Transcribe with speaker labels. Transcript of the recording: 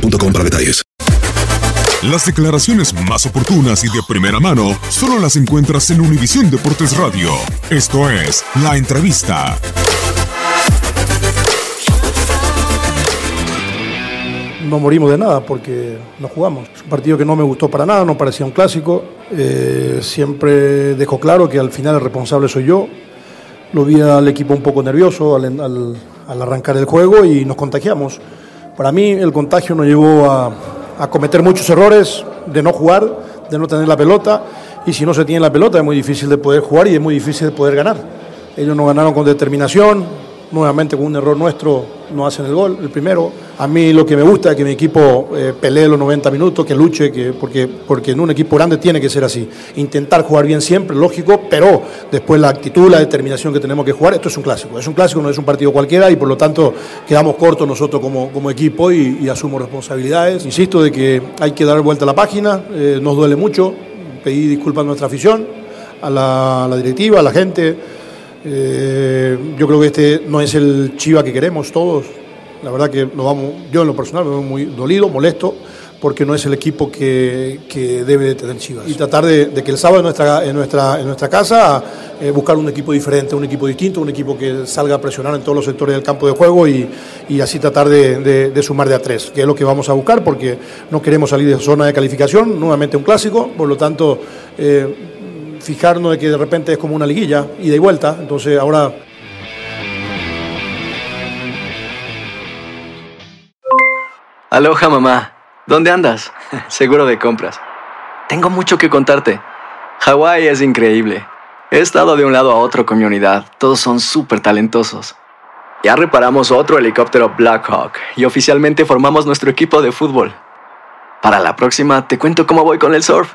Speaker 1: boostmobile.com para detalles.
Speaker 2: Las declaraciones más oportunas y de primera mano solo las encuentras en Univisión Deportes Radio. Esto es La Entrevista.
Speaker 3: No morimos de nada porque no jugamos. Es un partido que no me gustó para nada, no parecía un clásico. Eh, siempre dejo claro que al final el responsable soy yo. Lo vi al equipo un poco nervioso al, al, al arrancar el juego y nos contagiamos. Para mí el contagio nos llevó a, cometer muchos errores, de no jugar, de no tener la pelota, y si no se tiene la pelota es muy difícil de poder jugar y es muy difícil de poder ganar. Ellos no ganaron con determinación, nuevamente con un error nuestro no hacen el gol, el primero. A mí lo que me gusta es que mi equipo eh, pelee los 90 minutos, que luche, que, porque, porque en un equipo grande tiene que ser así. Intentar jugar bien siempre, lógico, pero después la actitud, la determinación que tenemos que jugar, esto es un clásico. Es un clásico, no es un partido cualquiera y por lo tanto quedamos cortos nosotros como, como equipo y, asumo responsabilidades. Insisto de que hay que dar vuelta a la página, eh, nos duele mucho, pedí disculpas a nuestra afición, a la directiva, a la gente. Eh, yo creo que este no es el Chiva que queremos todos. La verdad que vamos, yo en lo personal me veo muy dolido, molesto, porque no es el equipo que, que debe de tener Chivas. Y tratar de, que el sábado en nuestra, en nuestra, en nuestra casa eh, buscar un equipo diferente, un equipo distinto, un equipo que salga a presionar en todos los sectores del campo de juego y, y así tratar de, sumar de a tres, que es lo que vamos a buscar porque no queremos salir de zona de calificación, nuevamente un clásico, por lo tanto... Eh, fijarnos de que de repente es como una liguilla, ida y vuelta, entonces ahora...
Speaker 4: Aloha mamá, ¿dónde andas? Seguro de compras. Tengo mucho que contarte. Hawái es increíble. He estado de un lado a otro con mi unidad, todos son súper talentosos. Ya reparamos otro helicóptero Blackhawk y oficialmente formamos nuestro equipo de fútbol. Para la próxima te cuento cómo voy con el surf